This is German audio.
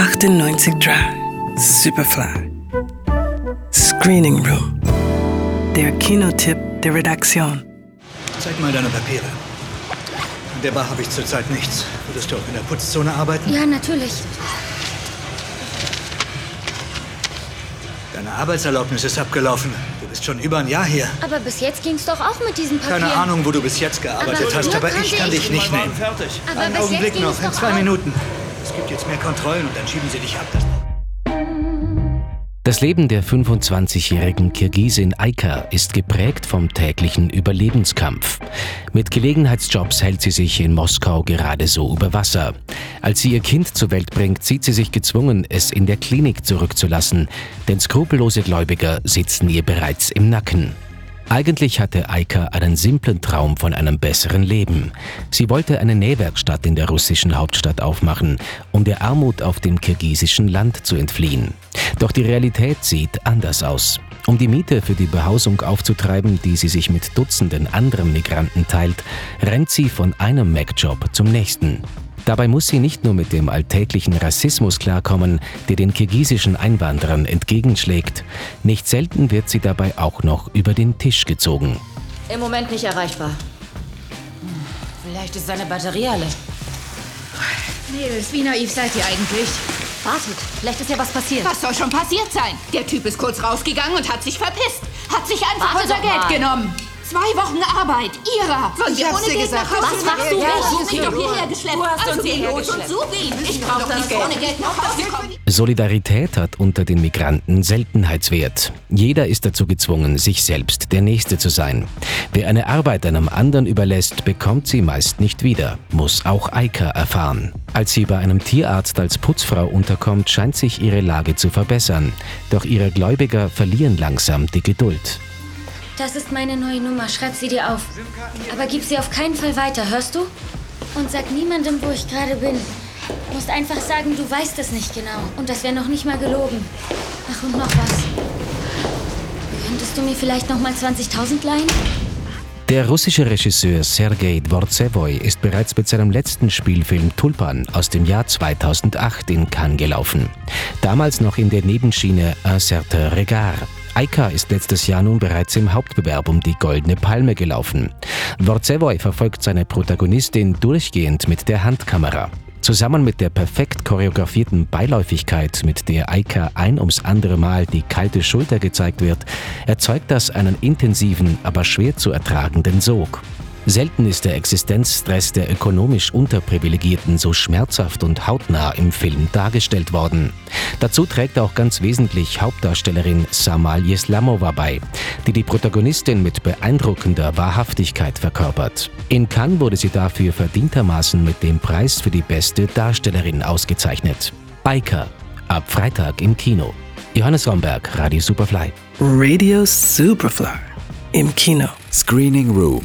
98 Drive, Superfly. Screening Room. Der Kinotipp der Redaktion. Zeig mal deine Papiere. In der Bar habe ich zurzeit nichts. Würdest du auch in der Putzzone arbeiten? Ja, natürlich. Deine Arbeitserlaubnis ist abgelaufen. Du bist schon über ein Jahr hier. Aber bis jetzt ging's doch auch mit diesen Papieren. Keine Ahnung, wo du bis jetzt gearbeitet Aber hast, aber ich kann ich- dich nicht nehmen. Fertig. Aber Einen bis Augenblick noch, in zwei auch. Es gibt jetzt mehr Kontrollen und dann schieben sie dich ab. Das Das Leben der 25-jährigen Kirgisin Aika ist geprägt vom täglichen Überlebenskampf. Mit Gelegenheitsjobs hält sie sich in Moskau gerade so über Wasser. Als sie ihr Kind zur Welt bringt, sieht sie sich gezwungen, es in der Klinik zurückzulassen, denn skrupellose Gläubiger sitzen ihr bereits im Nacken. Eigentlich hatte Aika einen simplen Traum von einem besseren Leben. Sie wollte eine Nähwerkstatt in der russischen Hauptstadt aufmachen, um der Armut auf dem kirgisischen Land zu entfliehen. Doch die Realität sieht anders aus. Um die Miete für die Behausung aufzutreiben, die sie sich mit Dutzenden anderen Migranten teilt, rennt sie von einem Mac-Job zum nächsten. Dabei muss sie nicht nur mit dem alltäglichen Rassismus klarkommen, der den kirgisischen Einwanderern entgegenschlägt. Nicht selten wird sie dabei auch noch über den Tisch gezogen. Im Moment nicht erreichbar. Vielleicht ist seine Batterie alle. Mädels, wie naiv seid ihr eigentlich? Wartet, vielleicht ist ja was passiert. Was soll schon passiert sein? Der Typ ist kurz rausgegangen und hat sich verpisst. Hat sich einfach Warte unser Geld mal. genommen. Zwei Wochen Arbeit, ihrer. Wir ohne Geld nach Hause Was machst du? Ja, du sucht mich doch hierher geschleppt. Du hast uns also hierher los und geschleppt. ihn. Ich brauch doch nicht ohne Geld nach Hause kommen. Solidarität hat unter den Migranten Seltenheitswert. Jeder ist dazu gezwungen, sich selbst der Nächste zu sein. Wer eine Arbeit einem anderen überlässt, bekommt sie meist nicht wieder, muss auch Eika erfahren. Als sie bei einem Tierarzt als Putzfrau unterkommt, scheint sich ihre Lage zu verbessern. Doch ihre Gläubiger verlieren langsam die Geduld. Das ist meine neue Nummer. Schreib sie dir auf. Aber gib sie auf keinen Fall weiter, hörst du? Und sag niemandem, wo ich gerade bin. Du musst einfach sagen, du weißt es nicht genau. Und das wäre noch nicht mal gelogen. Ach, und noch was. Könntest du mir vielleicht noch mal 20.000 leihen? Der russische Regisseur Sergei Dvorzevoy ist bereits mit seinem letzten Spielfilm Tulpan aus dem Jahr 2008 in Cannes gelaufen. Damals noch in der Nebenschiene Un certain regard. Aika ist letztes Jahr nun bereits im Hauptbewerb um die Goldene Palme gelaufen. Dvorzevoy verfolgt seine Protagonistin durchgehend mit der Handkamera. Zusammen mit der perfekt choreografierten Beiläufigkeit, mit der Aika ein ums andere Mal die kalte Schulter gezeigt wird, erzeugt das einen intensiven, aber schwer zu ertragenden Sog. Selten ist der Existenzstress der ökonomisch Unterprivilegierten so schmerzhaft und hautnah im Film dargestellt worden. Dazu trägt auch ganz wesentlich Hauptdarstellerin Samal Yeslamova bei, die die Protagonistin mit beeindruckender Wahrhaftigkeit verkörpert. In Cannes wurde sie dafür verdientermaßen mit dem Preis für die beste Darstellerin ausgezeichnet. Biker, ab Freitag im Kino. Johannes Romberg, Radio Superfly. Radio Superfly. Im Kino. Screening Room